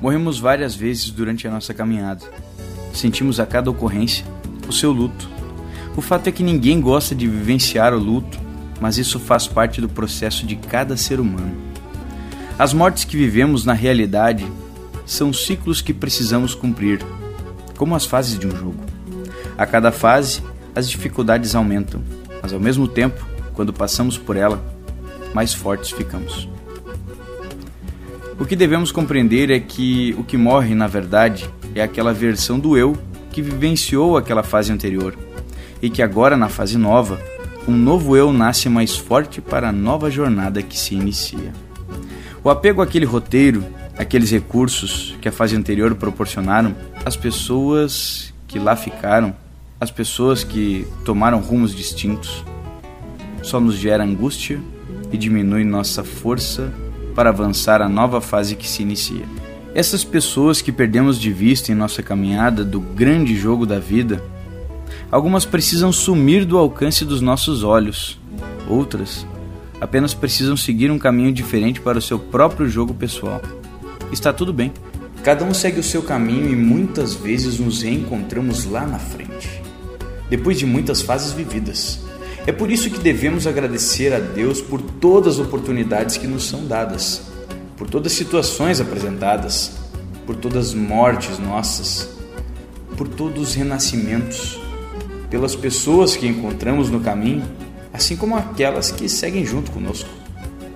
Morremos várias vezes durante a nossa caminhada. Sentimos a cada ocorrência o seu luto. O fato é que ninguém gosta de vivenciar o luto, mas isso faz parte do processo de cada ser humano. As mortes que vivemos na realidade são ciclos que precisamos cumprir, como as fases de um jogo. A cada fase, as dificuldades aumentam, mas ao mesmo tempo, quando passamos por ela, mais fortes ficamos. O que devemos compreender é que o que morre, na verdade, é aquela versão do eu que vivenciou aquela fase anterior, e que agora, na fase nova, um novo eu nasce mais forte para a nova jornada que se inicia. O apego àquele roteiro, aqueles recursos que a fase anterior proporcionaram, as pessoas que lá ficaram, as pessoas que tomaram rumos distintos, só nos gera angústia e diminui nossa força para avançar a nova fase que se inicia. Essas pessoas que perdemos de vista em nossa caminhada do grande jogo da vida, algumas precisam sumir do alcance dos nossos olhos, outras apenas precisam seguir um caminho diferente para o seu próprio jogo pessoal. Está tudo bem. Cada um segue o seu caminho e muitas vezes nos reencontramos lá na frente, depois de muitas fases vividas. É por isso que devemos agradecer a Deus por todas as oportunidades que nos são dadas, por todas as situações apresentadas, por todas as mortes nossas, por todos os renascimentos, pelas pessoas que encontramos no caminho, assim como aquelas que seguem junto conosco.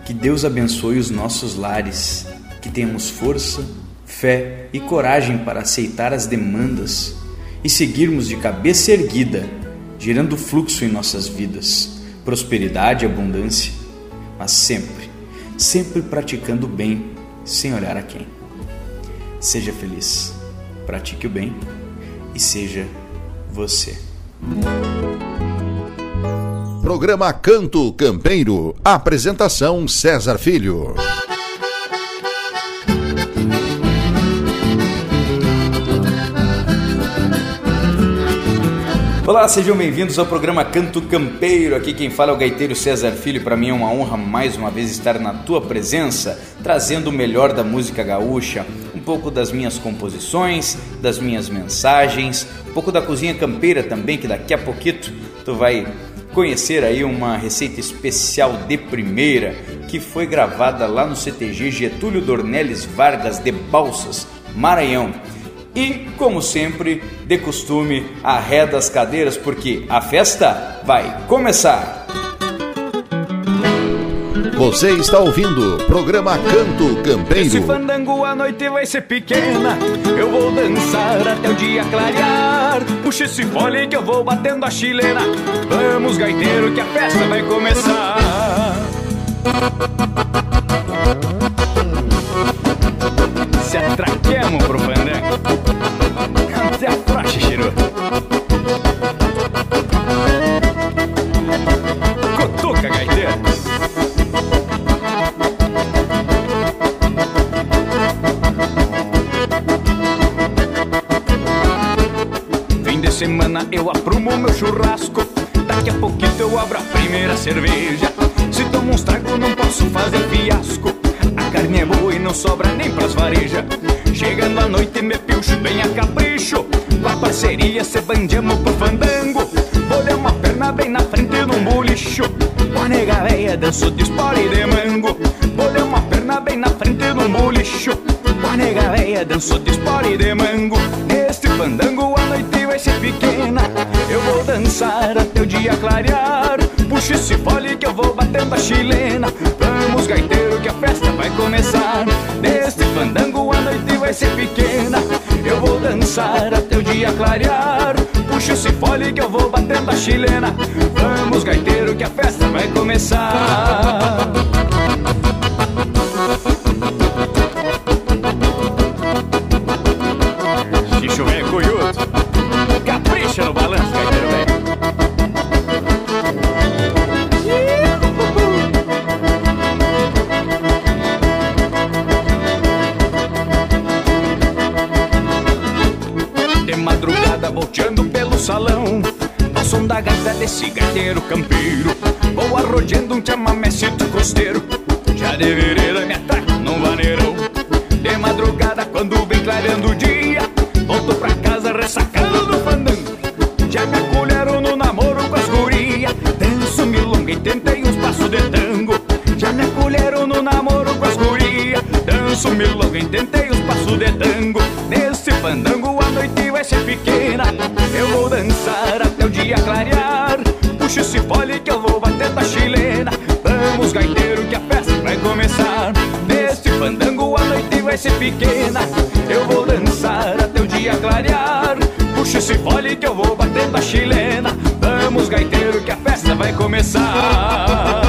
Que Deus abençoe os nossos lares, que tenhamos força, fé e coragem para aceitar as demandas e seguirmos de cabeça erguida gerando fluxo em nossas vidas, prosperidade e abundância, mas sempre, sempre praticando o bem sem olhar a quem. Seja feliz, pratique o bem e seja você. Programa Canto Campeiro. Apresentação César Filho. Olá, sejam bem-vindos ao programa Canto Campeiro. Aqui quem fala é o gaiteiro César Filho. Para mim é uma honra mais uma vez estar na tua presença, trazendo o melhor da música gaúcha, um pouco das minhas composições, das minhas mensagens, um pouco da cozinha campeira também, que daqui a pouquinho tu vai conhecer aí uma receita especial de primeira que foi gravada lá no CTG Getúlio Dornelles Vargas de Balsas, Maranhão. E, como sempre, de costume, arreda as cadeiras porque a festa vai começar. Você está ouvindo o programa Canto Campeiro. Esse fandango a noite vai ser pequena. Eu vou dançar até o dia clarear. Puxa esse fole que eu vou batendo a chilena. Vamos, gaiteiro, que a festa vai começar. Se atraquemos pro fandango. Até a praxe, cheiro. Cotoca, gaiteiro. Fim de semana eu aprumo meu churrasco. Daqui a pouquinho eu abro a primeira cerveja. Se tomo uns tragos, não posso fazer fiasco. A carne é boa e não sobra nem pras varejas. Chilena. Vamos, gaiteiro, que a festa vai começar. Milonga e tentei uns passos de tango. Nesse fandango a noite vai ser pequena. Eu vou dançar até o dia clarear. Puxa esse fole que eu vou bater da chilena. Vamos gaiteiro que a festa vai começar. Nesse fandango a noite vai ser pequena. Eu vou dançar até o dia clarear. Puxa esse fole que eu vou bater da chilena. Vamos gaiteiro que a festa vai começar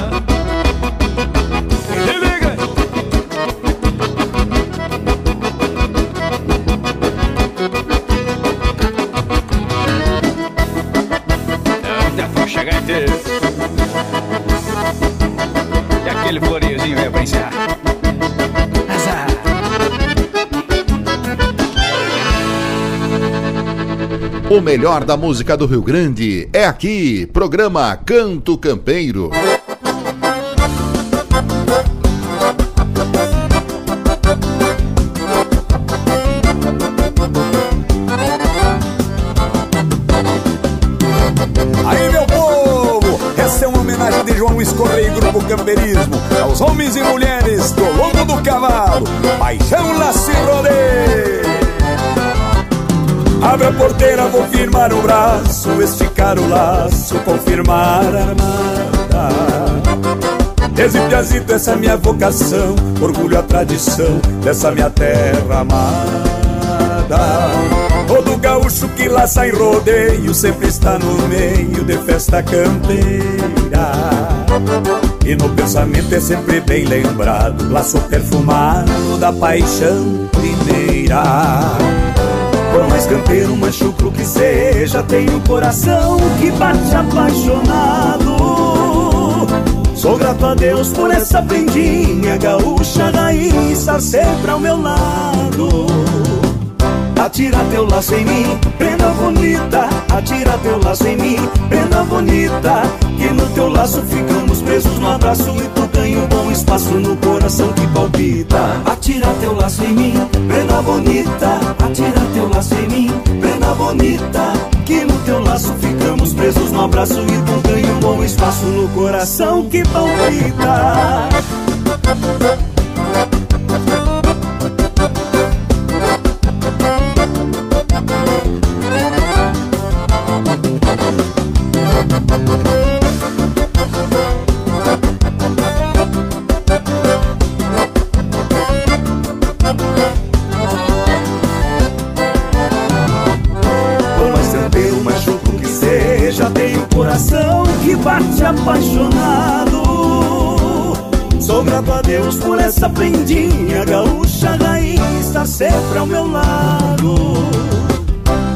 O melhor da música do Rio Grande é aqui, programa Canto Campeiro. Firmar o braço, esticar o laço, confirmar a armada. Desde piazito, essa é minha vocação, orgulho a tradição dessa minha terra amada. Todo gaúcho que laça em rodeio sempre está no meio de festa campeira. E no pensamento é sempre bem lembrado, laço perfumado da paixão primeira. Mais campeiro, mais chucro que seja, tenho um coração que bate apaixonado. Sou grato a Deus por essa prendinha gaúcha raiz estar sempre ao meu lado. Atira teu laço em mim, prenda bonita. Atira teu laço em mim, prenda bonita. Que no teu laço ficamos presos no abraço e tu ganha um bom espaço no coração que palpita. Atira teu laço em mim, prenda bonita. Atira teu laço em mim, prenda bonita. Que no teu laço ficamos presos no abraço e tu ganha um bom espaço no coração que palpita. Essa prendinha gaúcha raiz estar sempre ao meu lado.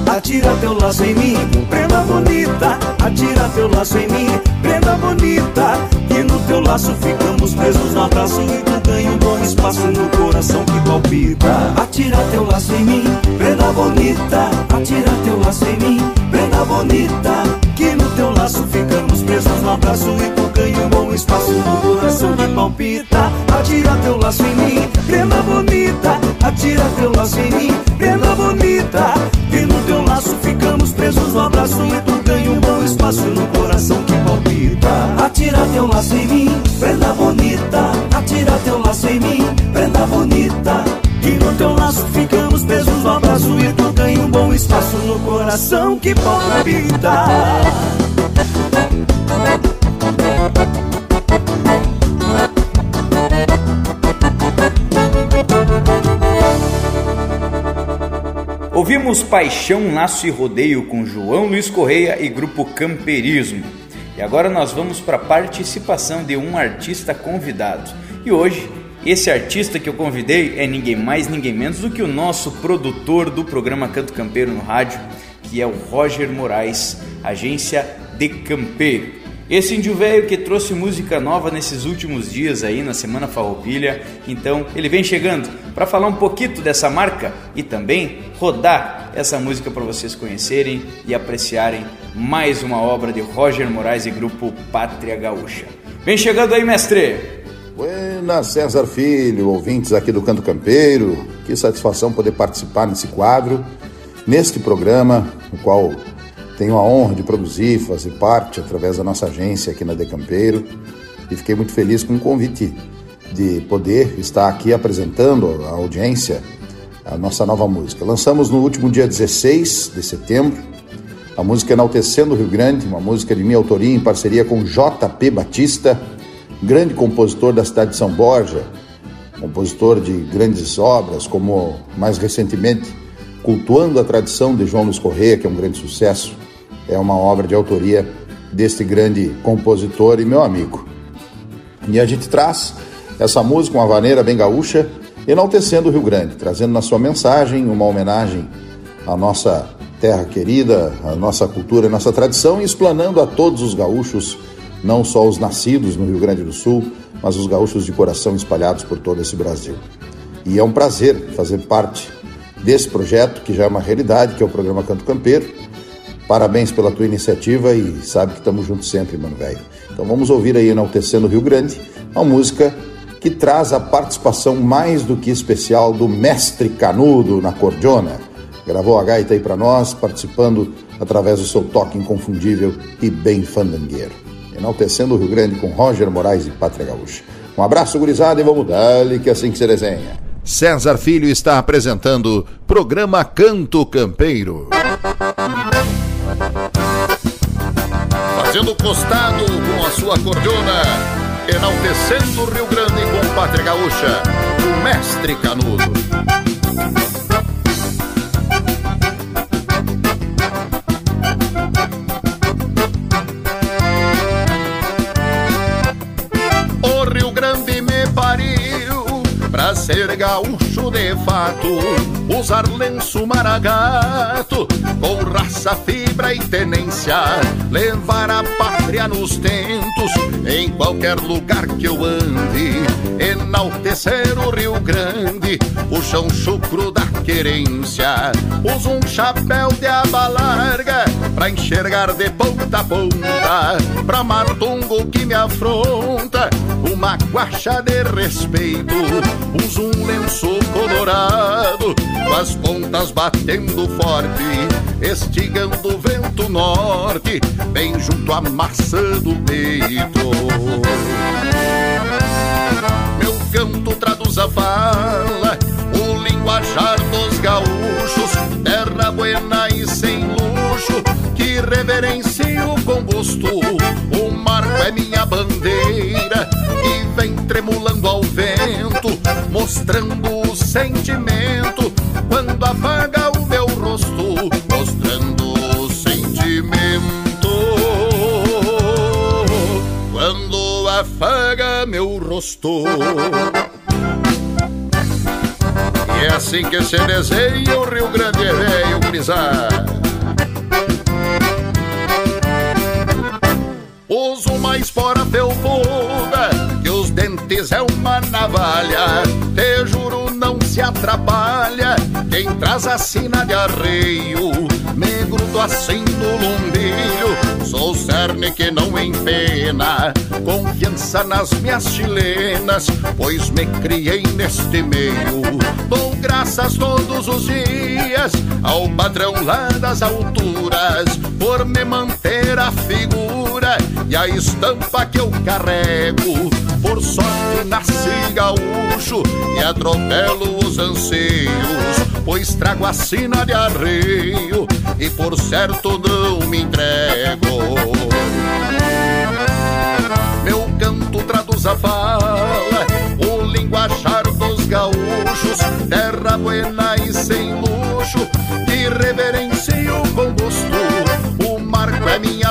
Atira teu laço em mim, prenda bonita. Atira teu laço em mim, prenda bonita. Que no teu laço ficamos presos no abraço e tu ganha um bom espaço no coração que palpita. Atira teu laço em mim, prenda bonita. Atira teu laço em mim, prenda bonita. Que no teu laço ficamos presos no abraço e tu ganha um bom espaço no coração que palpita. Atira teu laço em mim, prenda bonita. Atira teu laço em mim, prenda bonita. Que no teu laço ficamos presos no abraço e tu ganha um bom espaço no coração que palpita. Atira teu laço em mim, prenda bonita. Atira teu laço em mim, prenda bonita. Que no teu laço ficamos presos no abraço e tu ganha um bom espaço no coração que palpita. Ouvimos Paixão, Laço e Rodeio com João Luiz Correia e Grupo Camperismo. E agora nós vamos para a participação de um artista convidado. E hoje, esse artista que eu convidei é ninguém mais, ninguém menos do que o nosso produtor do programa Canto Campeiro no rádio, que é o Roger Moraes, agência de Campeiro. Esse índio velho que trouxe música nova nesses últimos dias aí na Semana Farroupilha, então ele vem chegando para falar um pouquinho dessa marca e também rodar essa música para vocês conhecerem e apreciarem mais uma obra de Roger Moraes e grupo Pátria Gaúcha. Vem chegando aí, mestre! Buenas, César Filho, ouvintes aqui do Canto Campeiro. Que satisfação poder participar nesse quadro, neste programa, no qual tenho a honra de produzir, fazer parte através da nossa agência aqui na Decampeiro e fiquei muito feliz com o convite de poder estar aqui apresentando à audiência a nossa nova música. Lançamos no último dia 16 de setembro a música Enaltecendo o Rio Grande, uma música de minha autoria em parceria com JP Batista, grande compositor da cidade de São Borja, compositor de grandes obras, como mais recentemente Cultuando a Tradição de João Luiz Correia, que é um grande sucesso é uma obra de autoria deste grande compositor e meu amigo. E a gente traz essa música, uma vaneira bem gaúcha, enaltecendo o Rio Grande, trazendo na sua mensagem uma homenagem à nossa terra querida, à nossa cultura, à nossa tradição e explanando a todos os gaúchos, não só os nascidos no Rio Grande do Sul, mas os gaúchos de coração espalhados por todo esse Brasil. E é um prazer fazer parte desse projeto, que já é uma realidade, que é o programa Canto Campeiro, Parabéns pela tua iniciativa e sabe que estamos juntos sempre, mano velho. Então vamos ouvir aí Enaltecendo Rio Grande, uma música que traz a participação mais do que especial do mestre Canudo na cordiona. Gravou a gaita aí para nós, participando através do seu toque inconfundível e bem fandangueiro. Enaltecendo o Rio Grande com Roger Moraes e Pátria Gaúcha. Um abraço, gurizada, e vamos dar-lhe que assim que se desenha. César Filho está apresentando programa Canto Campeiro. Fazendo costado com a sua cordona, enaltecendo o Rio Grande com pátria gaúcha, o mestre Canudo. O Rio Grande me pariu pra ser gaúcho de fato, usar lenço maragato com raça, fibra e tenência, levar a pátria nos tentos, em qualquer lugar que eu ande, enaltecer o Rio Grande, o chão chucro da querência. Uso um chapéu de aba larga, pra enxergar de ponta a ponta, pra matungo que me afronta, uma guacha de respeito. Uso um lenço colorado, com as pontas batendo forte, estigando o vento norte, bem junto à maçã do peito. Canto traduz a fala, o linguajar dos gaúchos, terra buena e sem luxo, que reverencio com gosto. O marco é minha bandeira e vem tremulando ao vento, mostrando o sentimento E é assim que se desenha o Rio Grande é velho, gurizada. Uso mais fora felpuda que os dentes é uma navalha. Te juro, não se atrapalha traz a sina de arreio. Me grudo assim no lumbilho, sou cerne que não empena. Confiança nas minhas chilenas, pois me criei neste meio. Dou graças todos os dias ao padrão lá das alturas, por me manter a figura e a estampa que eu carrego. Por sorte nasci gaúcho e atropelo os anseios, pois trago a sina de arreio e por certo não me entrego. Meu canto traduz a fala, o linguajar dos gaúchos, terra buena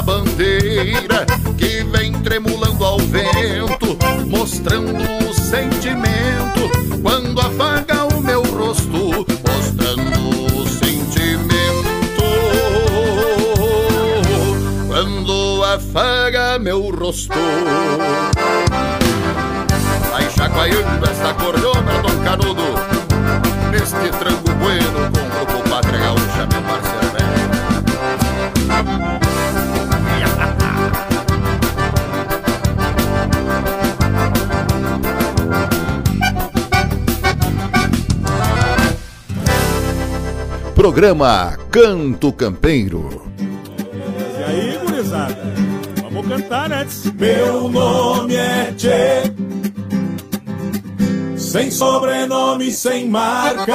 bandeira, que vem tremulando ao vento, mostrando o sentimento quando afaga o meu rosto, mostrando o sentimento quando afaga meu rosto. Vai chacoalhando esta cordona, Dom Canudo, neste tranco bueno Programa Canto Campeiro. E aí, gurizada? Vamos cantar antes. Meu nome é Tchê. Sem sobrenome, sem marca.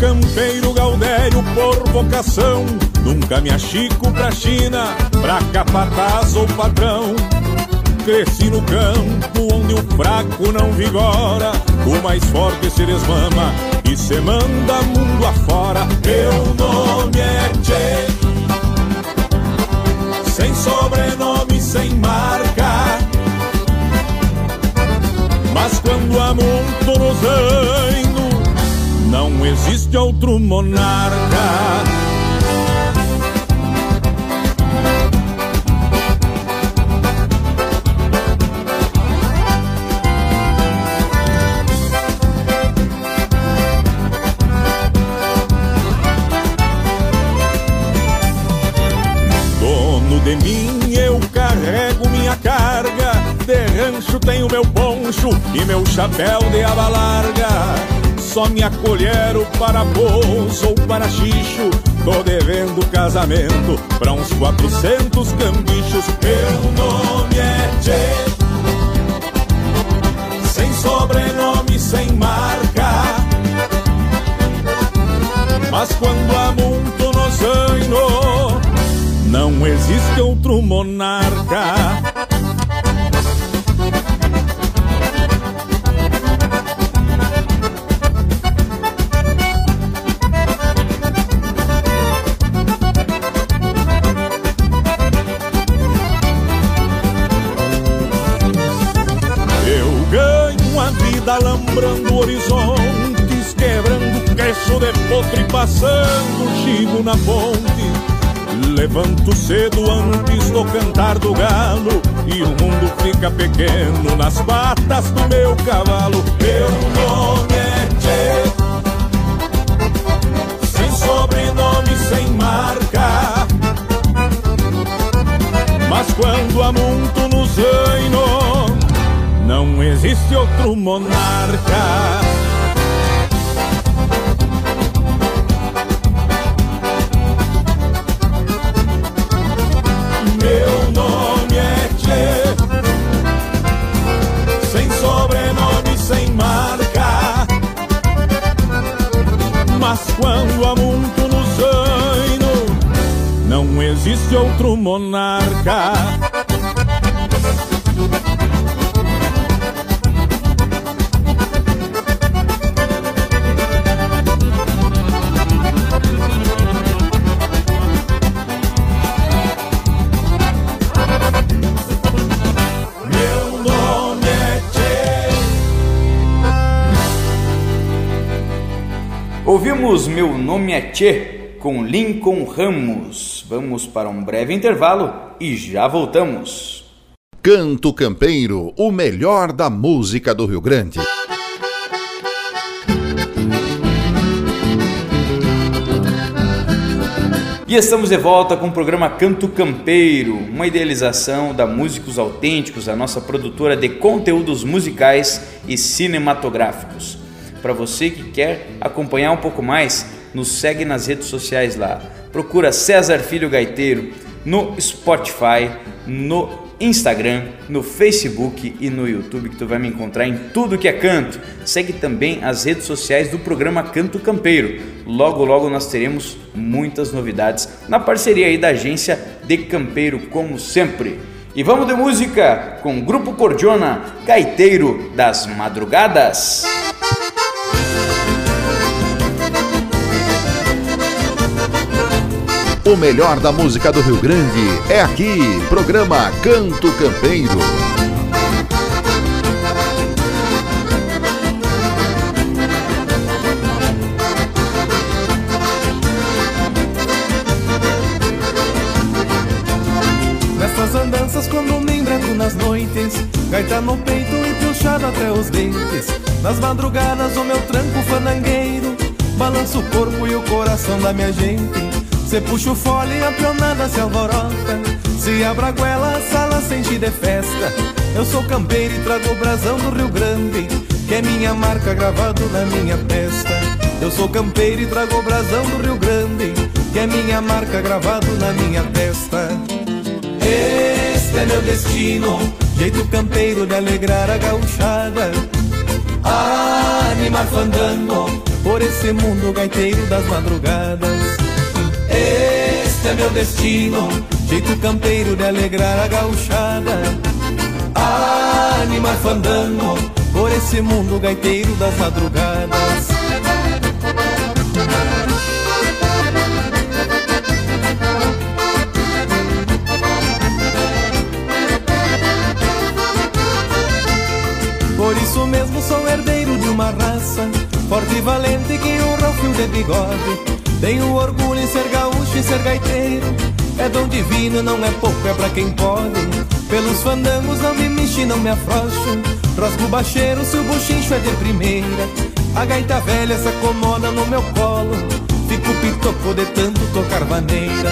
Campeiro gaudério por vocação. Nunca me achico pra China, pra capataz ou patrão. Cresci no campo onde o fraco não vigora, o mais forte se desmama e se manda mundo afora. Meu nome é Tchê, sem sobrenome, sem marca. Mas quando amonto no zaino, não existe outro monarca. Dono de mim, eu carrego minha carga. De rancho tenho meu poncho e meu chapéu de aba larga. Só me acolheram para pouso ou para xixo. Tô devendo casamento pra uns 400 cambichos. Meu nome é Tchê, sem sobrenome, sem marca. Mas quando amonto no zaino, não existe outro monarca. Passando chigo na ponte. Levanto cedo antes do cantar do galo e o mundo fica pequeno nas patas do meu cavalo. Meu nome é Tchê, sem sobrenome, sem marca. Mas quando amonto no zaino, não existe outro monarca. Mas quando amonto no zaino, não existe outro monarca. Ouvimos Meu Nome é Tchê com Lincoln Ramos. Vamos para um breve intervalo e já voltamos. Canto Campeiro, o melhor da música do Rio Grande. E estamos de volta com o programa Canto Campeiro, uma idealização da Músicos Autênticos, a nossa produtora de conteúdos musicais e cinematográficos. Para você que quer acompanhar um pouco mais, nos segue nas redes sociais lá. Procura César Filho Gaiteiro no Spotify, no Instagram, no Facebook e no YouTube que tu vai me encontrar em tudo que é canto. Segue também as redes sociais do programa Canto Campeiro. Logo logo nós teremos muitas novidades na parceria aí da agência de Campeiro como sempre. E vamos de música com o Grupo Cordiona, Gaiteiro das Madrugadas. O melhor da música do Rio Grande é aqui, programa Canto Campeiro. Nessas andanças quando me embreco nas noites Gaita no peito e piochado até os dentes Nas madrugadas o meu tranco fanangueiro Balança o corpo e o coração da minha gente Cê puxa o fole e a pionada se alvorota. Se abra a goela, a sala sente de festa. Eu sou campeiro e trago o brasão do Rio Grande Que é minha marca gravado na minha testa Eu sou campeiro e trago o brasão do Rio Grande Que é minha marca gravado na minha testa Este é meu destino Jeito campeiro de alegrar a gauchada. Animar fandango Por esse mundo gaiteiro das madrugadas este é meu destino, jeito campeiro de alegrar a gauchada. Animar fandango por esse mundo gaiteiro das madrugadas. Por isso mesmo sou herdeiro de uma raça Forte e valente que honra o fio de bigode tenho orgulho em ser gaúcho e ser gaiteiro. É dom divino, não é pouco, é pra quem pode. Pelos fandangos não me mexi, não me afrouxo. Rosco baixeiro se o buchincho é de primeira. A gaita velha se acomoda no meu colo. Fico pitoco de tanto tocar maneira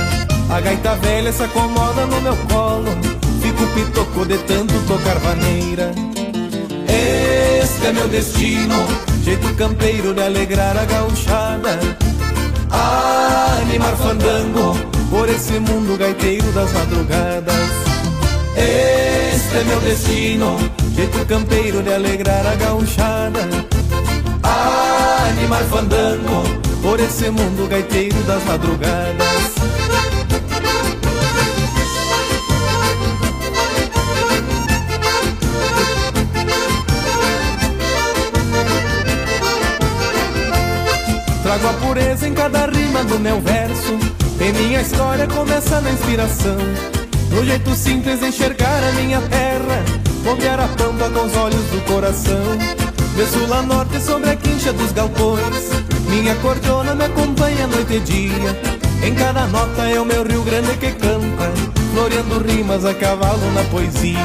A gaita velha se acomoda no meu colo. Fico pitoco de tanto tocar maneira Este é meu destino Jeito campeiro de alegrar a gauchada animar fandango por esse mundo gaiteiro das madrugadas. Este é meu destino, jeito campeiro de alegrar a gauchada. Animar fandango por esse mundo gaiteiro das madrugadas. Trago a pureza cada rima do meu verso. E minha história começa na inspiração. No jeito simples de enxergar a minha terra Bombear a pampa com os olhos do coração. De sul a norte sobre a quincha dos galpões. Minha cordiona me acompanha noite e dia. Em cada nota é o meu Rio Grande que canta Floreando rimas a cavalo na poesia.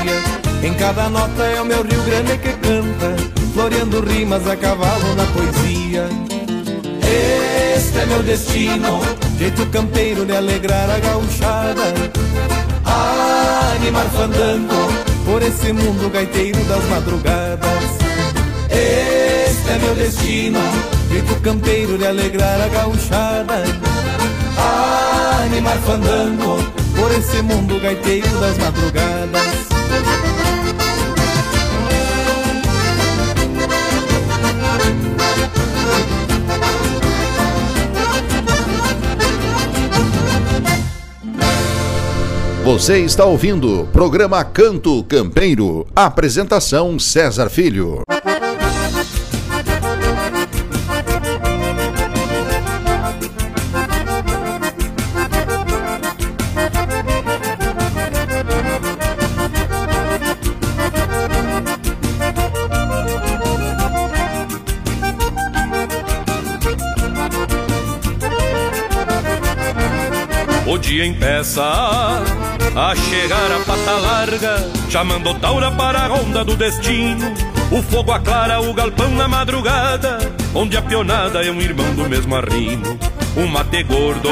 Em cada nota é o meu Rio Grande que canta Floreando rimas a cavalo na poesia este é meu destino, jeito campeiro de alegrar a gauchada. Animar fandango por esse mundo gaiteiro das madrugadas. Este é meu destino, jeito campeiro de alegrar a gauchada. Animar fandango por esse mundo gaiteiro das madrugadas. Você está ouvindo programa Canto Campeiro. Apresentação César Filho. O dia empeça a chegar a pata larga, chamando Taura para a ronda do destino. O fogo aclara o galpão na madrugada, onde a pionada é um irmão do mesmo arrimo. Um mate gordo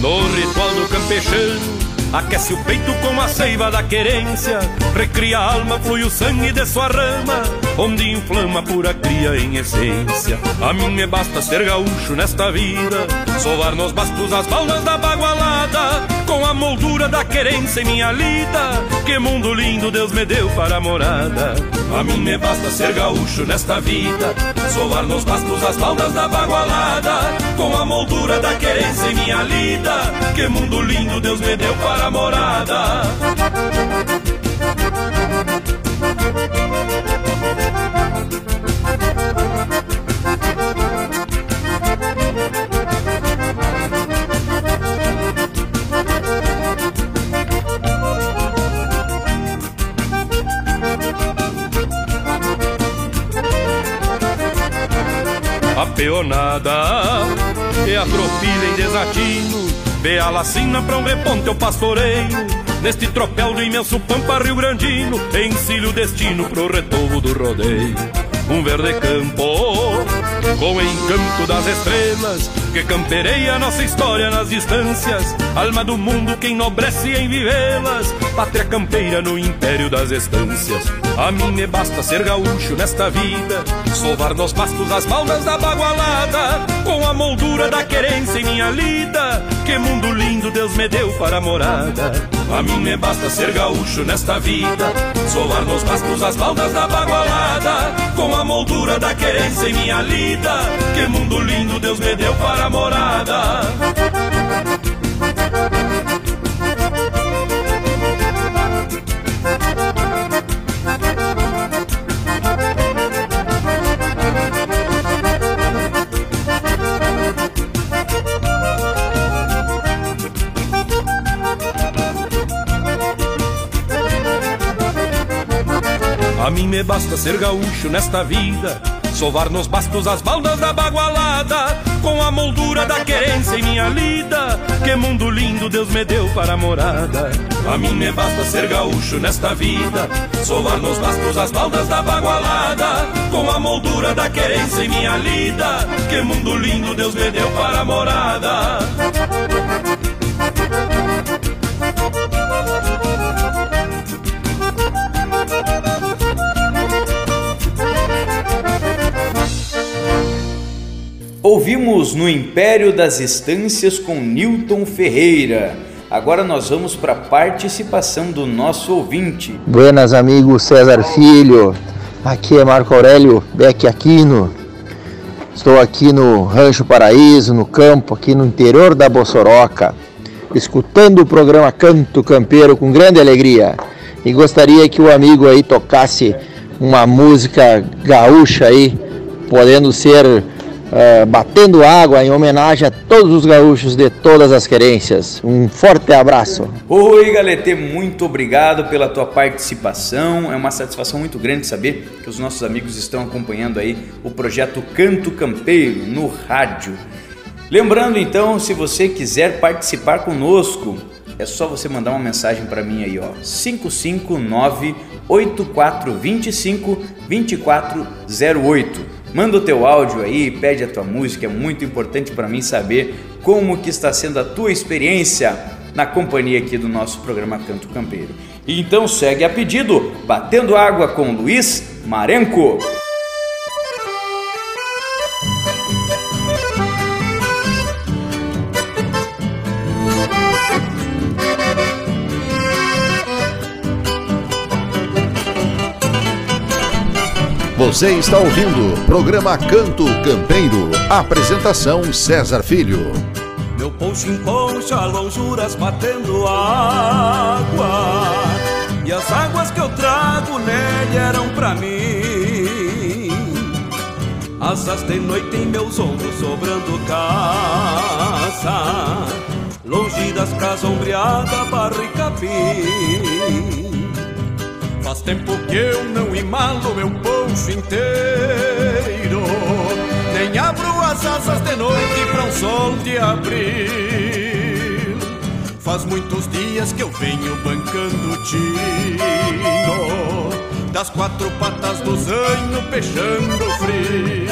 no ritual do campechano Aquece o peito com a seiva da querência Recria a alma, flui o sangue de sua rama Onde inflama pura cria em essência A mim me basta ser gaúcho nesta vida Sovar nos bastos as baldas da bagualada Com a moldura da querência em minha lida. Que mundo lindo Deus me deu para a morada. A mim me basta ser gaúcho nesta vida. Sovar nos bastos as baldas da bagualada. Com a moldura da querência em minha lida. Que mundo lindo Deus me deu para a morada peonada E a tropilha em desatino Vê a lacina pra um reponte eu pastoreio. Neste tropel do imenso pampa rio grandino Encilho o destino pro retovo do rodeio. Um verde campo com o encanto das estrelas que campereia nossa história nas distâncias, alma do mundo que enobrece em vivê-las, pátria campeira no império das estâncias. A mim me basta ser gaúcho nesta vida, sovar nos pastos as baldas da bagualada, com a moldura da querência em minha lida. Que mundo lindo Deus me deu para morada. A mim me basta ser gaúcho nesta vida, sovar nos pastos as baldas da bagualada, com a moldura da querência em minha lida. Que mundo lindo Deus me deu para morada. Mim me basta ser gaúcho nesta vida, sovar nos bastos as baldas da bagualada, com a moldura da querência em minha lida. Que mundo lindo Deus me deu para morada. A mim me basta ser gaúcho nesta vida, sovar nos bastos as baldas da bagualada, com a moldura da querência em minha lida. Que mundo lindo Deus me deu para morada. Ouvimos no Império das Estâncias com Newton Ferreira. Agora nós vamos para a participação do nosso ouvinte. Buenas amigos César Filho, aqui é Marco Aurélio Beck Aquino. Estou aqui no Rancho Paraíso, no campo, aqui no interior da Bossoroca, escutando o programa Canto Campeiro com grande alegria. E gostaria que o amigo aí tocasse uma música gaúcha aí, podendo ser Uh, batendo água em homenagem a todos os gaúchos de todas as querências. Um forte abraço. Oi, Galete, muito obrigado pela tua participação. É uma satisfação muito grande saber que os nossos amigos estão acompanhando aí o projeto Canto Campeiro no rádio. Lembrando então, se você quiser participar conosco, é só você mandar uma mensagem para mim aí, ó. 559 8425 2408 Manda o teu áudio aí, pede a tua música, é muito importante para mim saber como que está sendo a tua experiência na companhia aqui do nosso programa Canto Campeiro. Então segue a pedido, Batendo Água com Luiz Marenco. Você está ouvindo o programa Canto Campeiro. Apresentação César Filho. Meu poncho enconcha lonjuras batendo água E as águas que eu trago nele eram pra mim Asas de noite em meus ombros sobrando casa Longe das casas e capim Faz tempo que eu não imalo meu poncho inteiro. Nem abro as asas de noite para um sol de abril Faz muitos dias que eu venho bancando tino. Das quatro patas do zanho peixando frio.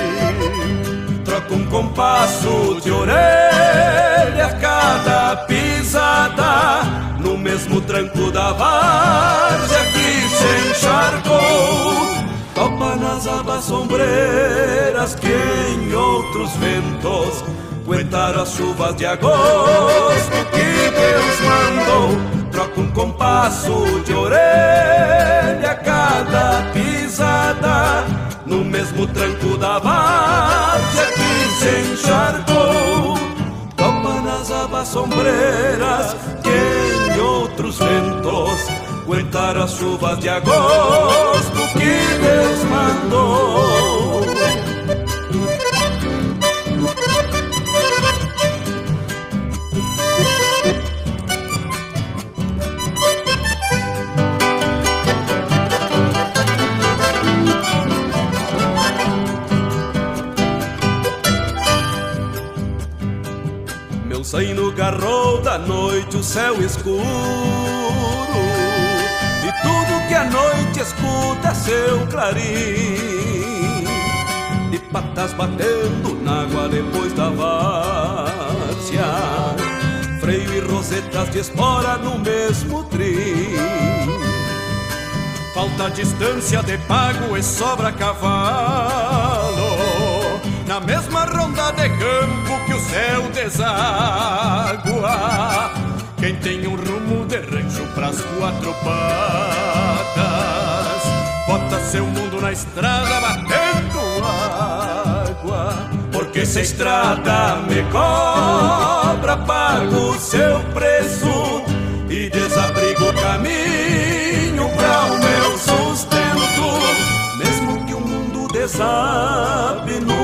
Troco um compasso de orelha a cada pisada. No mesmo tranco da várzea que se encharcou. Nas abas sombreiras que outros ventos aguentaram as chuvas de agosto que Deus mandou. Troca um compasso de orelha a cada pisada, no mesmo tranco da várzea que se encharcou. Topa nas abas sombreiras que em outros ventos aguentar as chuvas de agosto que Deus mandou. Meu saí no garrou da noite, o céu escuro que a noite escuta seu clarim. De patas batendo na água depois da várzea. Freio e rosetas de espora no mesmo trim. Falta distância de pago e sobra cavalo. Na mesma ronda de campo que o céu deságua. Quem tem um rumo de rancho pras quatro Bota seu mundo na estrada batendo água Porque se a estrada me cobra Pago o seu preço e desabrigo o caminho para o meu sustento. Mesmo que o mundo desabe feio,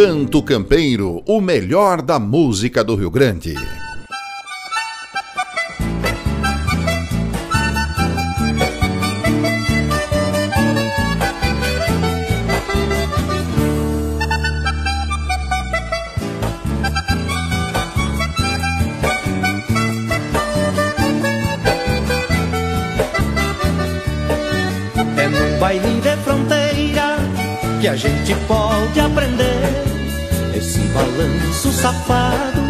Canto Campeiro, o melhor da música do Rio Grande. É num baile de fronteira que a gente pode aprender balanço safado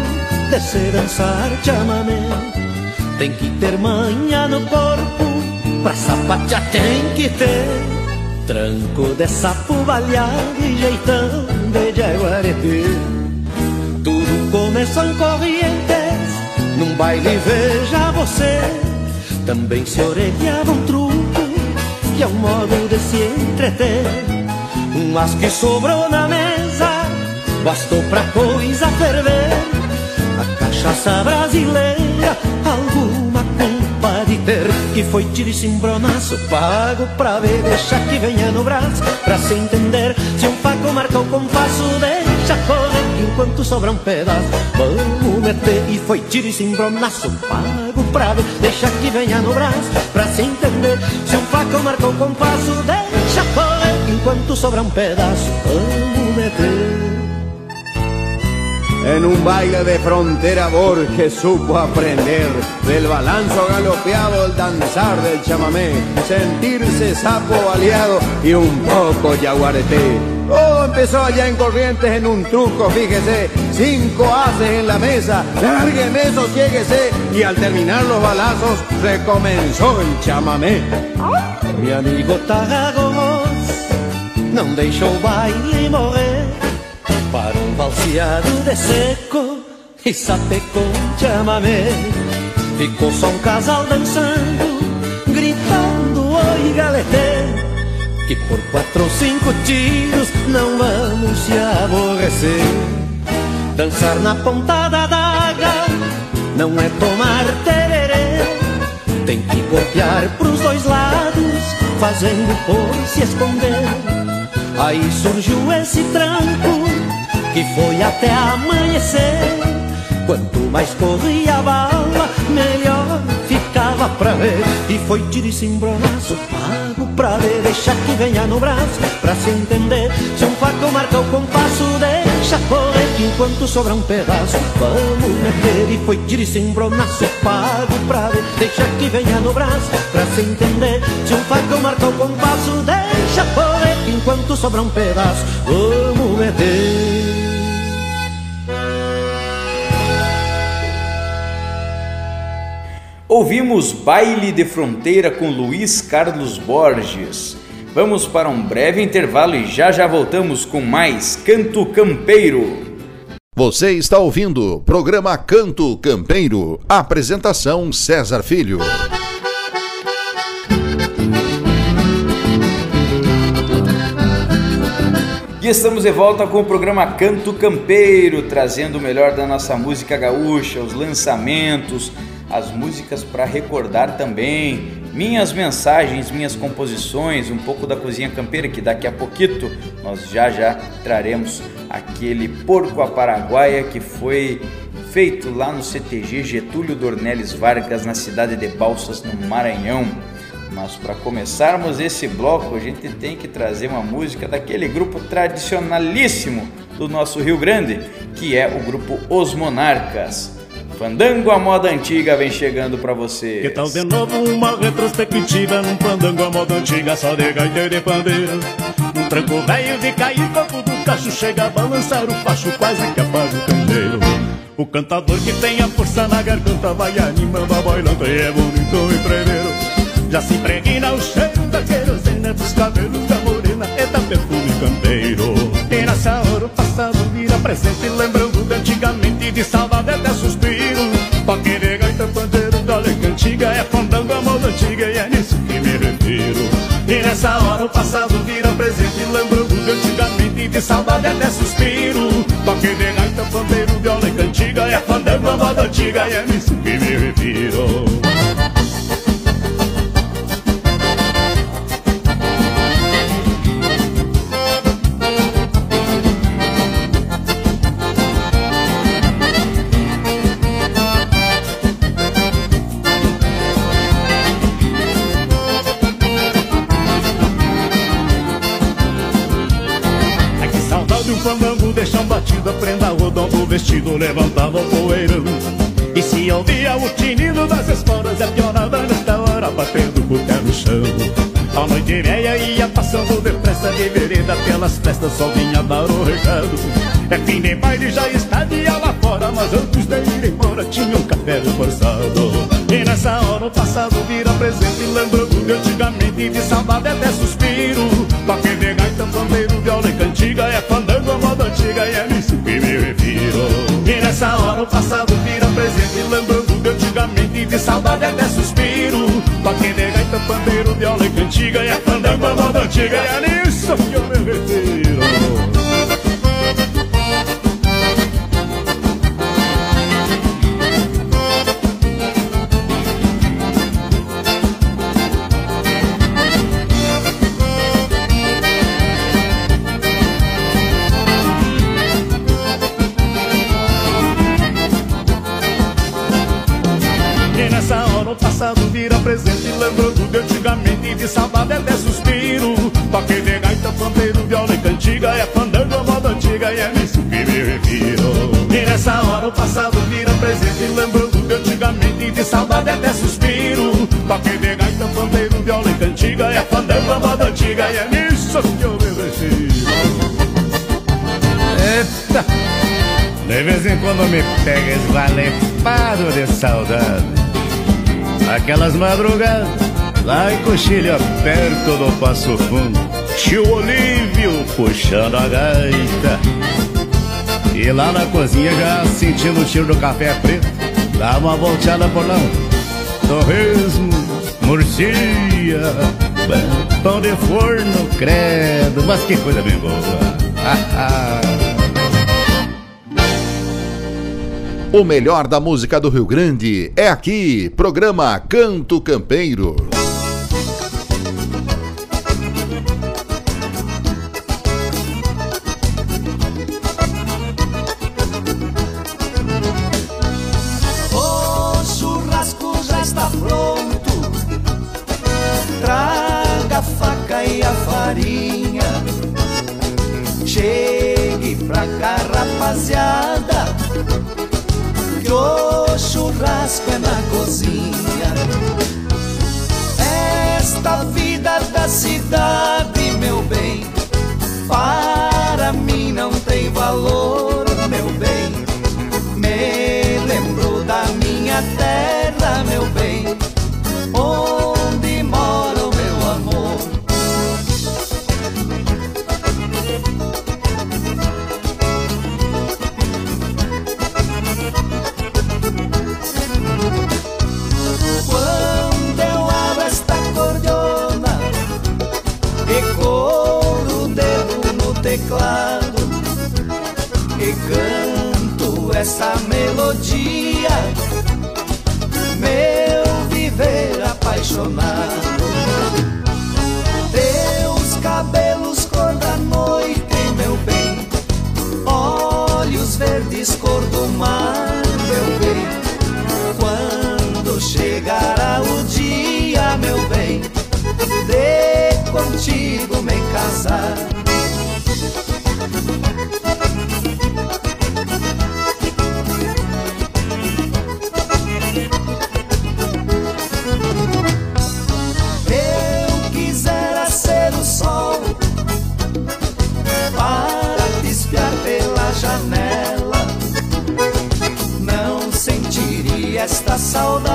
de se dançar chamamé. Tem que ter manha no corpo, pra sapatear tem que ter tranco de sapo baleado e jeitão de jaguareté. Tudo começou em Corrientes, num baile veja você. Também se orelhava um truco, que é um modo de se entreter. Um as que sobrou na mesa, bastou pra coisa ferver. A cachaça brasileira, alguma culpa de ter. Que foi tiro e cimbronaço, pago pra ver, deixa que venha no braço, pra se entender. Se um faco marca o compasso, deixa correr, enquanto sobra um pedaço, vamos meter. E foi tiro e cimbronaço, pago pra ver, deixa que venha no braço, pra se entender. Se um faco marca o compasso, deixa correr, enquanto sobra um pedaço, vamos meter. En un baile de frontera Borges supo aprender del balanzo galopeado, el danzar del chamamé, sentirse sapo baleado y un poco yaguareté. Todo empezó allá en Corrientes en un truco, fíjese, cinco haces en la mesa, lárgueme, sosiéguese, y al terminar los balazos recomenzó el chamamé. Mi amigo Tarragos não deixou o baile morrer para um balseado de seco e sapecou um chamamé. Ficou só um casal dançando, gritando oi galetê. Que por quatro ou cinco tiros não vamos se aborrecer. Dançar na pontada d'água não é tomar tererê. Tem que golpear pros dois lados, fazendo por se esconder. Aí surgiu esse tranco que foi até amanhecer. Quanto mais corria a bala, melhor ficava pra ver. E foi tiro e cimbronaço, pago pra ver. Deixa que venha no braço, pra se entender. Se um faco marca o compasso, deixa correr. Que enquanto sobra um pedaço, vamos meter. E foi tiro e cimbronaço, pago pra ver. Deixa que venha no braço, pra se entender. Se um faco marca o compasso, deixa correr. Que enquanto sobra um pedaço, vamos meter. Ouvimos Baile de Fronteira com Luiz Carlos Borges. Vamos para um breve intervalo e já já voltamos com mais Canto Campeiro. Você está ouvindo o programa Canto Campeiro. Apresentação César Filho. Aqui estamos de volta com o programa Canto Campeiro, trazendo o melhor da nossa música gaúcha, os lançamentos, as músicas para recordar também, minhas mensagens, minhas composições, um pouco da cozinha campeira que daqui a pouquito nós já já traremos aquele porco a paraguaia que foi feito lá no CTG Getúlio Dornelles Vargas na cidade de Balsas, no Maranhão. Mas para começarmos esse bloco, a gente tem que trazer uma música daquele grupo tradicionalíssimo do nosso Rio Grande, que é o grupo Os Monarcas. Fandango a moda antiga vem chegando para você. Que tal de novo uma retrospectiva num fandango a moda antiga só de gaita e de pandeiro? Um tranco velho de cair copo do cacho chega a balançar o facho quase que apaga o candeeiro. O cantador que tem a força na garganta vai animando a bailanta e é bonito e treveiro. Já se impregna o cheiro da querosena dos cabelos da morena e da perfume campeiro. E nessa hora o passado vira presente lembrando de antigamente de saudade até suspiro. De gaita, pandeiro, dole cantiga É fandango, a moda antiga E é nisso que me refiro. E nessa hora o passado vira presente Lembrando de antigamente De saudade até suspiro. De gaita, pandeiro, e cantiga É fandango, moda antiga E é nisso que me refiro vestido, levantava o poeirão. E se ouvia o tinido das esporas, é pionada nesta hora, batendo o pé no chão. A noite velha ia passando depressa de vereda pelas festas, só vinha dar o recado. É fim de baile, já está dia lá fora, mas antes de ir embora tinha um café reforçado. E nessa hora o passado vira presente, lembrando de antigamente, de saudade até suspiro. Toque de gaita, pandeiro, viola e cantiga, é fandango, a moda antiga, e é nisso nessa hora o passado vira presente, lembrando de antigamente, de saudade até suspiro. Toque de gaita, pandeiro, viola e cantiga, é fandango, a moda antiga, e é nisso que eu me refiro. Gaita, pandeiro, viola e cantiga É fandango, a moda antiga E é nisso que eu me refiro Eita! De vez em quando me pega esvalepado de saudade Aquelas madrugadas lá em Coxilha, perto do Passo Fundo, tio Olívio puxando a gaita. E lá na cozinha já sentindo o cheiro do café preto, dá uma volteada por lá. Torresmo, murcia, pão de forno, credo, mas que coisa bem boa. Ah, ah. O melhor da música do Rio Grande é aqui, programa Canto Campeiro. Apaixonado. Teus cabelos cor da noite, meu bem, olhos verdes cor do mar, meu bem. Quando chegará o dia, meu bem, de contigo me casar. Esta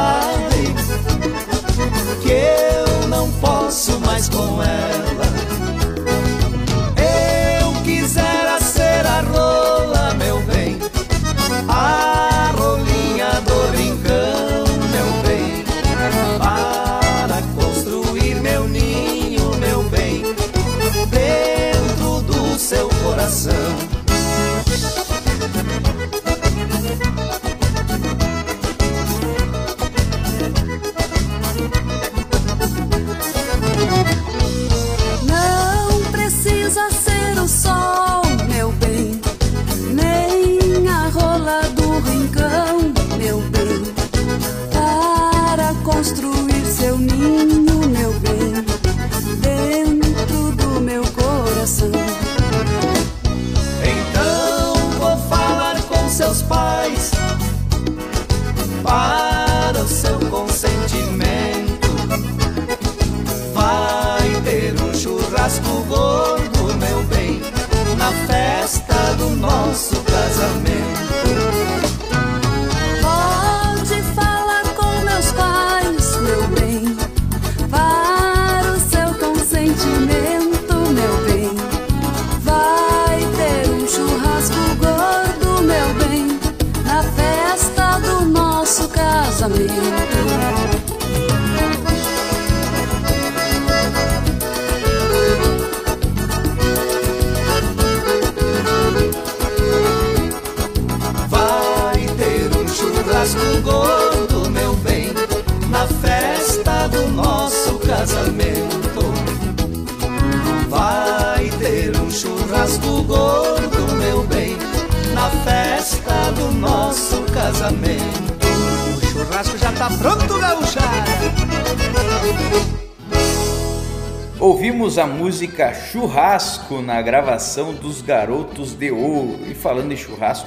Ouvimos a música Churrasco na gravação dos Garotos de Ouro. E falando em churrasco,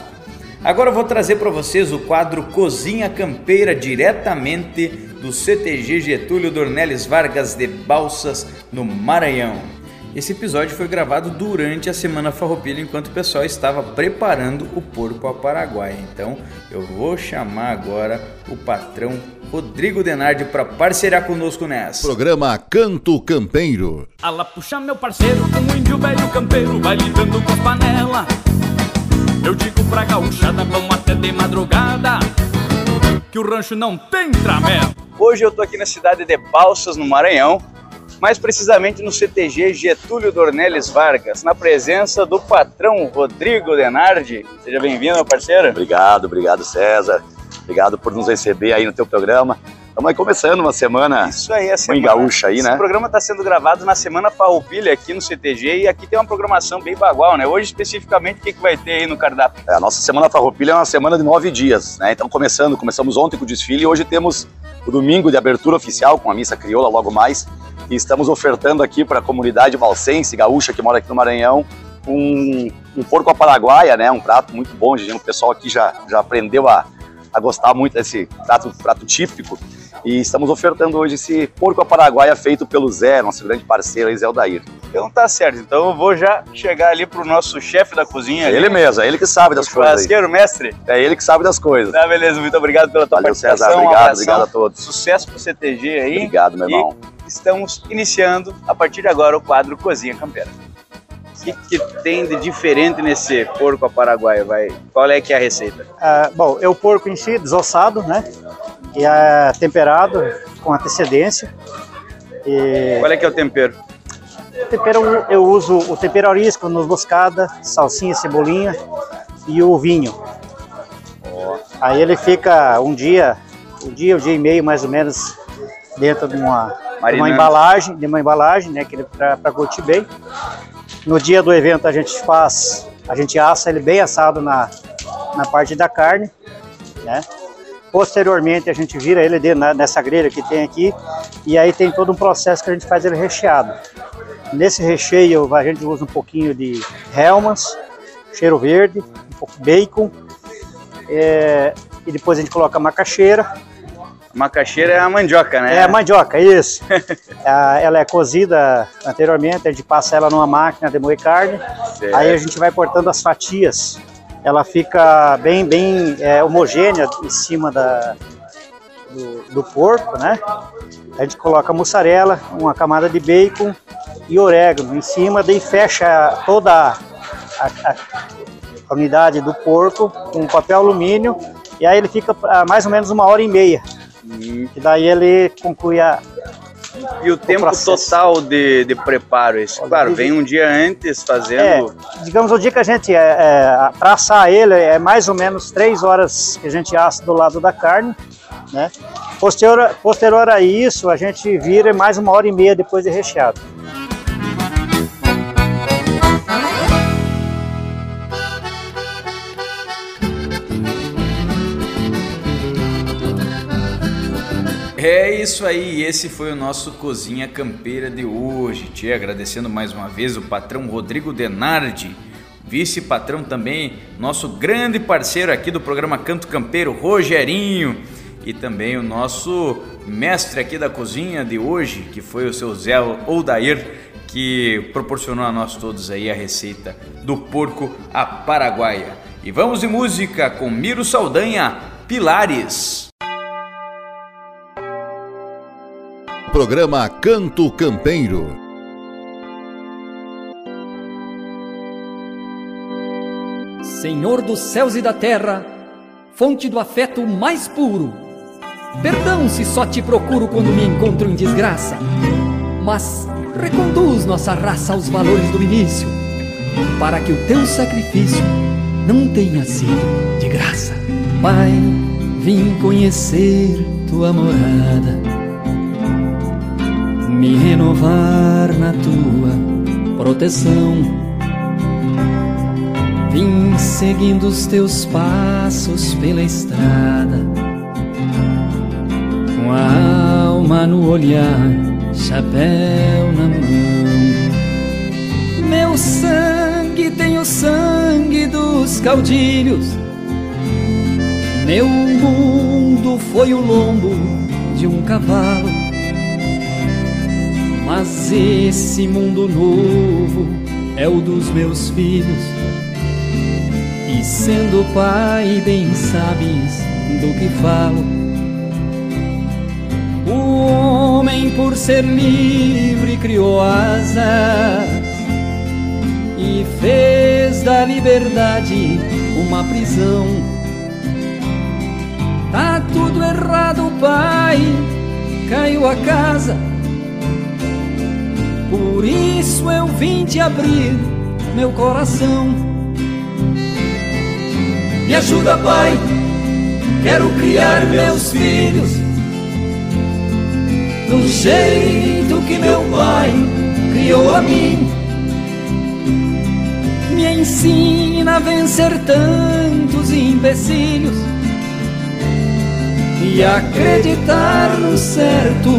agora eu vou trazer para vocês o quadro Cozinha Campeira diretamente do CTG Getúlio Dornelles Vargas de Balsas, no Maranhão. Esse episódio foi gravado durante a Semana Farroupilha enquanto o pessoal estava preparando o porco a Paraguai. Então eu vou chamar agora o patrão Rodrigo Denardi para parcerar conosco nessa. Programa Canto Campeiro. Ala puxa meu parceiro, um índio velho campeiro vai lidando com as panela. Eu digo pra gauchada, vamos até de madrugada, que o rancho não tem tramela. Hoje eu tô aqui na cidade de Balsas, no Maranhão, mais precisamente no CTG Getúlio Dornelles Vargas, na presença do patrão Rodrigo Denardi. Seja bem-vindo, meu parceiro. Obrigado, obrigado César. Obrigado por nos receber aí no teu programa. Estamos aí começando uma semana Isso aí, a semana. gaúcha aí, Esse né? programa está sendo gravado na Semana Farroupilha aqui no CTG e aqui tem uma programação bem bagual, né? Hoje, especificamente, o que, que vai ter aí no cardápio? É, A nossa Semana Farroupilha é uma semana de nove dias, né? Então começando, começamos ontem com o desfile e hoje temos o domingo de abertura oficial com a missa crioula logo mais. E estamos ofertando aqui para a comunidade valsense, gaúcha que mora aqui no Maranhão, um, um porco à paraguaia, né? Um prato muito bom, gente. O pessoal aqui já, já aprendeu a, a gostar muito desse prato, prato típico. E estamos ofertando hoje esse porco à paraguaia feito pelo Zé, nosso grande parceiro Zé Aldair. Então tá certo. Então eu vou já chegar ali pro nosso chefe da cozinha. É ele mesmo, é ele que sabe das coisas. churrasqueiro, mestre? É ele que sabe das coisas. Tá, beleza. Muito obrigado pela tua Valeu, participação. César. um Obrigado, abração. obrigado a todos. Sucesso pro CTG aí. Obrigado, meu irmão. E estamos iniciando, a partir de agora, o quadro Cozinha Campeira. O que, que tem de diferente nesse porco a paraguaia? Vai? Qual é que é a receita? Ah, bom, é o porco em si, desossado, né? E é temperado com antecedência. E Qual é que é o tempero? tempero eu uso o tempero arisco, noz moscada, salsinha, cebolinha e o vinho. Aí ele fica um dia, um dia, um dia e meio mais ou menos dentro de uma, de uma embalagem, de uma embalagem, né, que ele para curtir bem. No dia do evento a gente faz, a gente assa ele bem assado na, na parte da carne, né? Posteriormente a gente vira ele dentro na- nessa grelha que tem aqui e aí tem todo um processo que a gente faz ele recheado. Nesse recheio a gente usa um pouquinho de Hellmann's, cheiro verde, um pouco de bacon é, e depois a gente coloca macaxeira. Macaxeira é a mandioca, né? É a mandioca, isso. Ah, ela é cozida anteriormente, a gente passa ela numa máquina de moer carne. Certo. Aí a gente vai cortando as fatias. Ela fica bem, bem é, homogênea em cima da, do, do porco, né? A gente coloca mussarela, uma camada de bacon e orégano em cima, daí fecha toda a, a- a unidade do porco com papel alumínio e aí ele fica ah, mais ou menos uma hora e meia. E daí ele conclui a, E o tempo processo. total de, de preparo, esse, claro, vem um dia antes fazendo. É, digamos, o dia que a gente é, é, para assar ele é mais ou menos três horas que a gente assa do lado da carne, né? Posterior, posterior a isso, a gente vira mais uma hora e meia depois de recheado. É isso aí, esse foi o nosso Cozinha Campeira de hoje. Te agradecendo mais uma vez o patrão Rodrigo Denardi, vice-patrão também, nosso grande parceiro aqui do programa Canto Campeiro, Rogerinho, e também o nosso mestre aqui da cozinha de hoje, que foi o seu Zé Odair, que proporcionou a nós todos aí a receita do porco à paraguaia. E vamos de música com Miro Saldanha, Pilares. Programa Canto Campeiro. Senhor dos céus e da terra, fonte do afeto mais puro. Perdão se só te procuro quando me encontro em desgraça, mas reconduz nossa raça aos valores do início, para que o teu sacrifício não tenha sido de graça. Pai, vim conhecer tua morada, me renovar na tua proteção. Vim seguindo os teus passos pela estrada, com a alma no olhar, chapéu na mão. Meu sangue tem o sangue dos caudilhos, meu mundo foi o lombo de um cavalo. Mas esse mundo novo é o dos meus filhos. E sendo pai, bem sabes do que falo. O homem, por ser livre, criou asas e fez da liberdade uma prisão. Tá tudo errado, pai, caiu a casa. Por isso eu vim te abrir meu coração. Me ajuda, pai, quero criar meus filhos do jeito que meu pai criou a mim. Me ensina a vencer tantos empecilhos e acreditar no certo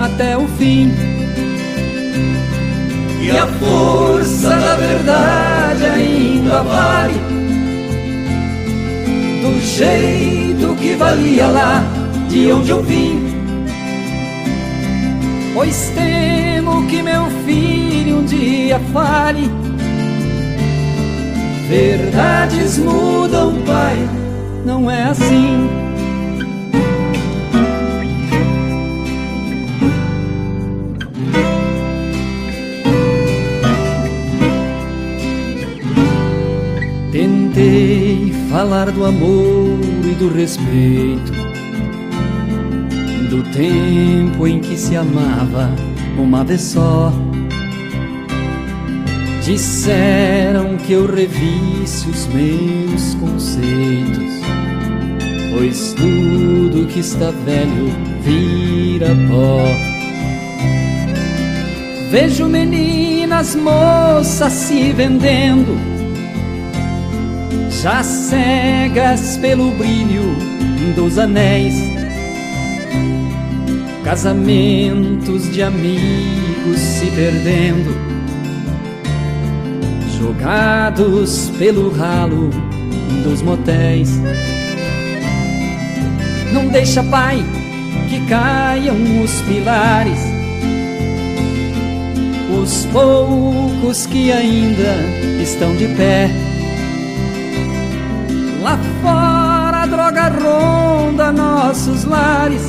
até o fim. E a força da verdade ainda vale do jeito que valia lá de onde eu vim. Pois temo que meu filho um dia fale. Verdades mudam, pai, não é assim. Falar do amor e do respeito, do tempo em que se amava uma vez só. Disseram que eu revisse os meus conceitos, pois tudo que está velho vira pó. Vejo meninas, moças se vendendo, já cegas pelo brilho dos anéis. Casamentos de amigos se perdendo, jogados pelo ralo dos motéis. Não deixa, pai, que caiam os pilares. Os poucos que ainda estão de pé. Nossos lares.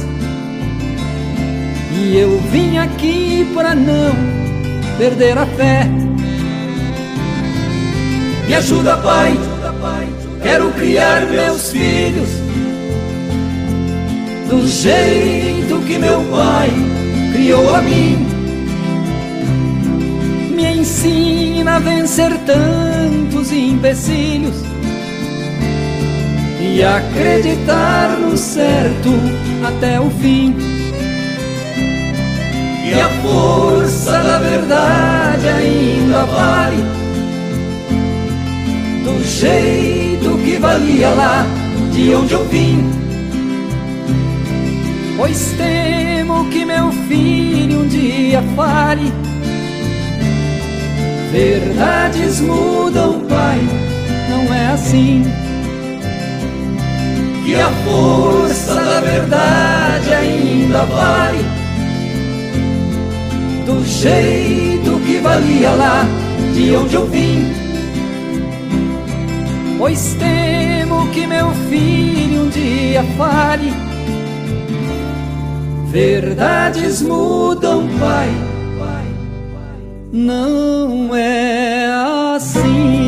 E eu vim aqui para não perder a fé. Me ajuda, pai. Quero criar meus filhos do jeito que meu pai criou a mim. Me ensina a vencer tantos empecilhos e acreditar no certo até o fim. E a força da verdade ainda vale do jeito que valia lá de onde eu vim. Pois temo que meu filho um dia fale. Verdades mudam, pai, não é assim. Que a força da verdade ainda vale do jeito que valia lá de onde eu vim. Pois temo que meu filho um dia fale. Verdades mudam, pai. Não é assim.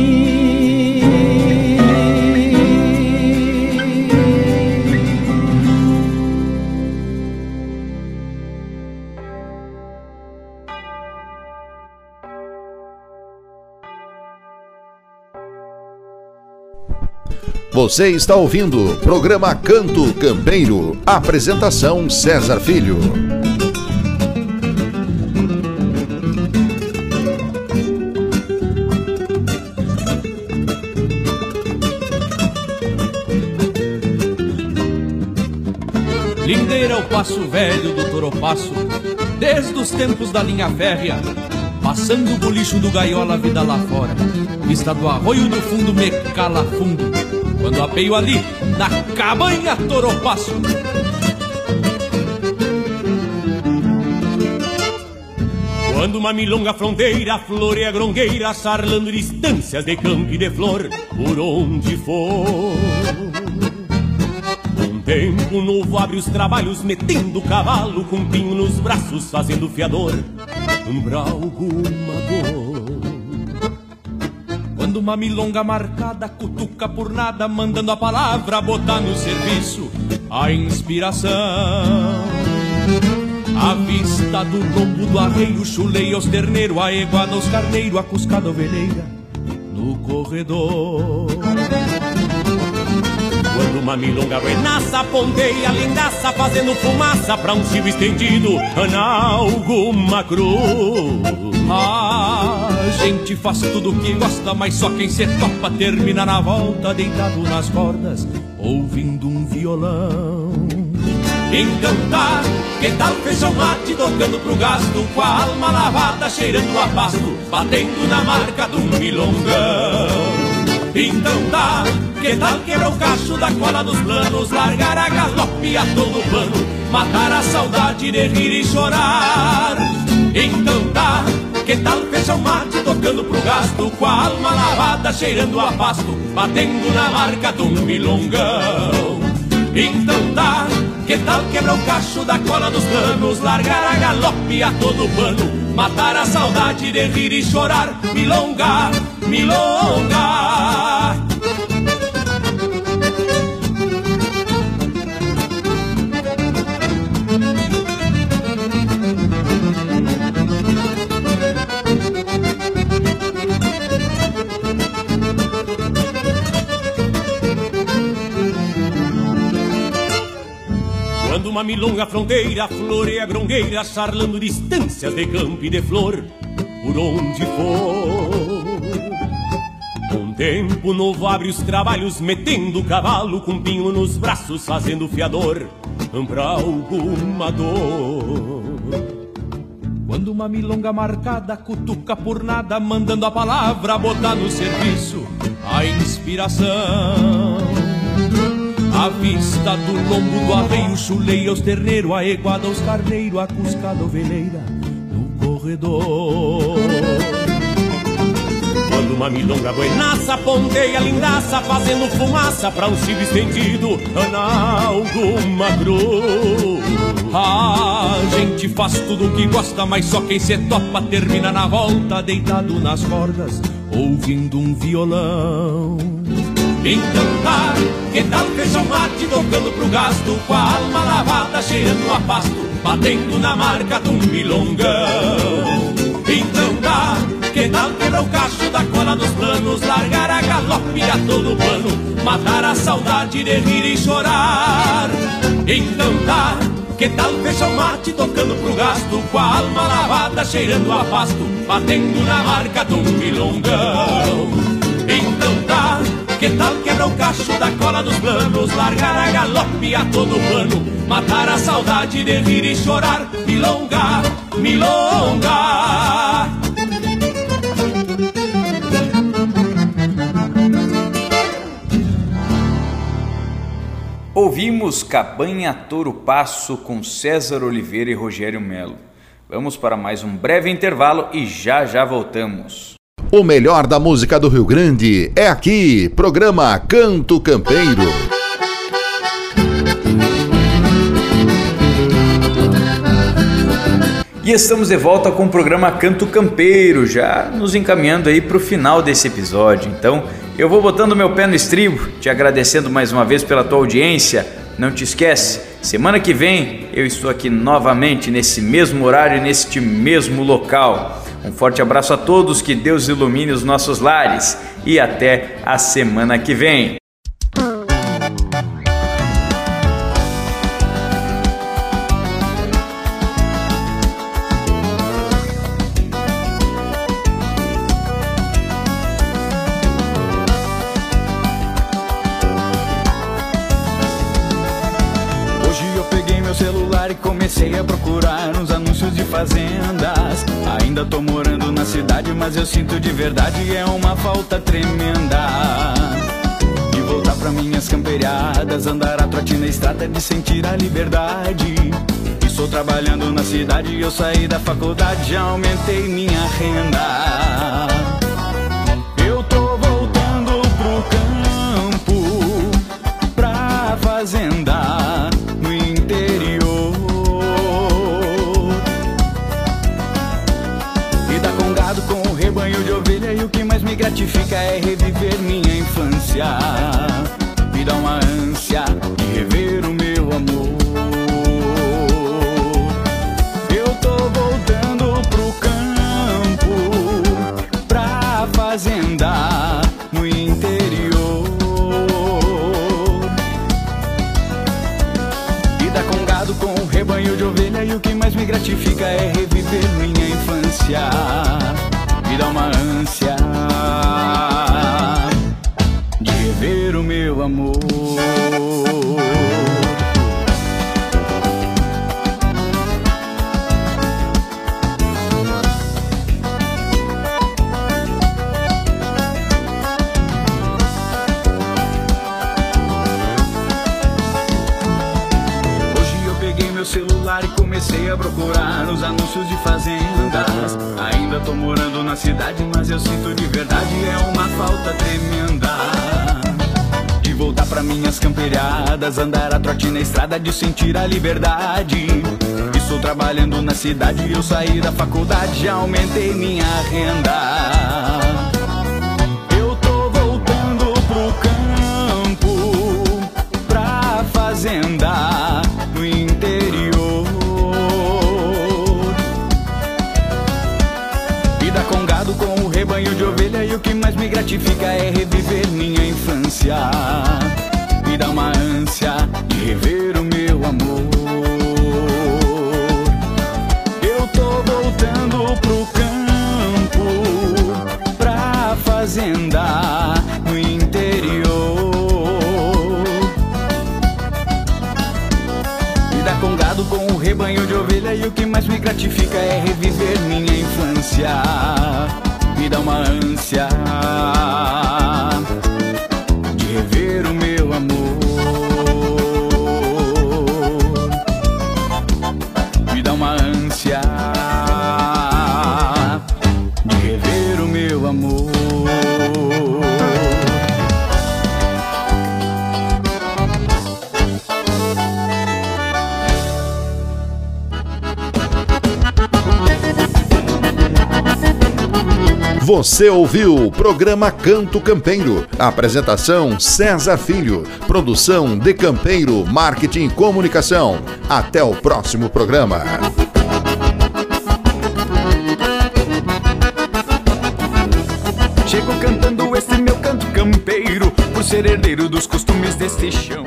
Você está ouvindo o programa Canto Campeiro. Apresentação César Filho. Lindeira o passo velho do toropasso, desde os tempos da linha férrea, passando o bolicho do gaiola, vida lá fora. Vista do arroio do fundo me cala fundo, quando apeio ali, na cabanha toropasso. Quando uma milonga fronteira floreia grongueira, sarlando distâncias de campo e de flor, por onde for. Um tempo novo abre os trabalhos, metendo cavalo com pinho nos braços, fazendo fiador, um bralgo, uma dor. Quando uma milonga marcada cutuca por nada, mandando a palavra botar no serviço a inspiração. A vista do lombo do arreio, chuleia os terneiros, a iguana os carneiros, a cuscada ovelheira no corredor. Quando uma milonga renaça, ponteia, lindaça, fazendo fumaça pra um cio estendido na alguma cruz. Gente faz tudo que gosta, mas só quem se topa termina na volta, deitado nas cordas, ouvindo um violão. Então tá, que tal feijão mate tocando pro gasto Com a alma lavada, cheirando a pasto Batendo na marca do milongão Então tá, que tal quebrar o cacho da cola dos planos Largar a galope a todo pano Matar a saudade de rir e chorar Então tá, que tal feijão mate tocando pro gasto Com a alma lavada, cheirando a pasto Batendo na marca do milongão. Então tá, que tal quebrar o cacho da cola dos planos Largar a galope a todo pano Matar a saudade de rir e chorar Milonga, milonga Uma milonga fronteira floreia grongueira, charlando distâncias de campo e de flor, por onde for. Com tempo novo abre os trabalhos, metendo o cavalo com pinho nos braços, fazendo fiador pra alguma dor. Quando uma milonga marcada cutuca por nada, mandando a palavra botar no serviço a inspiração. A vista do lombo do arreio, chuleia os terneiros, a eguada os carneiros, a cuscada ovelheira no corredor. Quando uma milonga buenaça ponteia lindaça, fazendo fumaça pra um ciro estendido na alguma cruz. A gente faz tudo o que gosta, mas só quem se topa termina na volta, deitado nas cordas, ouvindo um violão. Então tá, que tal feijão mate tocando pro gasto, com a alma lavada, cheirando a pasto, batendo na marca de um milongão. Então tá, que tal quebrar o cacho da cola dos planos, largar a galope a todo pano, matar a saudade de rir e chorar. Então tá, que tal fechar o mate tocando pro gasto, com a alma lavada, cheirando a pasto, batendo na marca um milongão. Que tal quebrar o cacho da cola dos planos, largar a galope a todo pano, matar a saudade de rir e chorar, milonga, milonga. Ouvimos Cabanha Touro Passo com César Oliveira e Rogério Melo. Vamos para mais um breve intervalo e já já voltamos. O melhor da música do Rio Grande é aqui, programa Canto Campeiro. E estamos de volta com o programa Canto Campeiro, já nos encaminhando aí para o final desse episódio. Então, eu vou botando meu pé no estribo, te agradecendo mais uma vez pela tua audiência. Não te esquece, semana que vem eu estou aqui novamente nesse mesmo horário, neste mesmo local. Um forte abraço a todos, que Deus ilumine os nossos lares e até a semana que vem. Mas eu sinto de verdade é uma falta tremenda. De voltar pra minhas camperiadas, andar a trote na estrada, de sentir a liberdade. Estou trabalhando na cidade, eu saí da faculdade, já aumentei minha renda. Eu tô voltando pro campo, pra fazenda gratifica é reviver minha infância. Me dá uma ânsia de rever o meu amor. Eu tô voltando pro campo, pra fazenda no interior. Vida com gado, com rebanho de ovelha e o que mais me gratifica é reviver minha infância. Dá uma ânsia de rever o meu amor. Os anúncios de fazendas. Ainda tô morando na cidade, mas eu sinto de verdade é uma falta tremenda. De voltar pra minhas camperiadas, andar a trote na estrada, de sentir a liberdade. Estou trabalhando na cidade, eu saí da faculdade, aumentei minha renda. o que mais me gratifica é reviver minha infância. Me dá uma ânsia de rever o meu amor. Eu tô voltando pro campo, pra fazenda no interior. Me dá com gado, com o rebanho de ovelha. E o que mais me gratifica é reviver minha infância me dá uma ânsia Você ouviu o programa Canto Campeiro. Apresentação César Filho. Produção de Campeiro Marketing e Comunicação. Até o próximo programa. Chego cantando esse meu canto campeiro, por ser herdeiro dos costumes deste chão.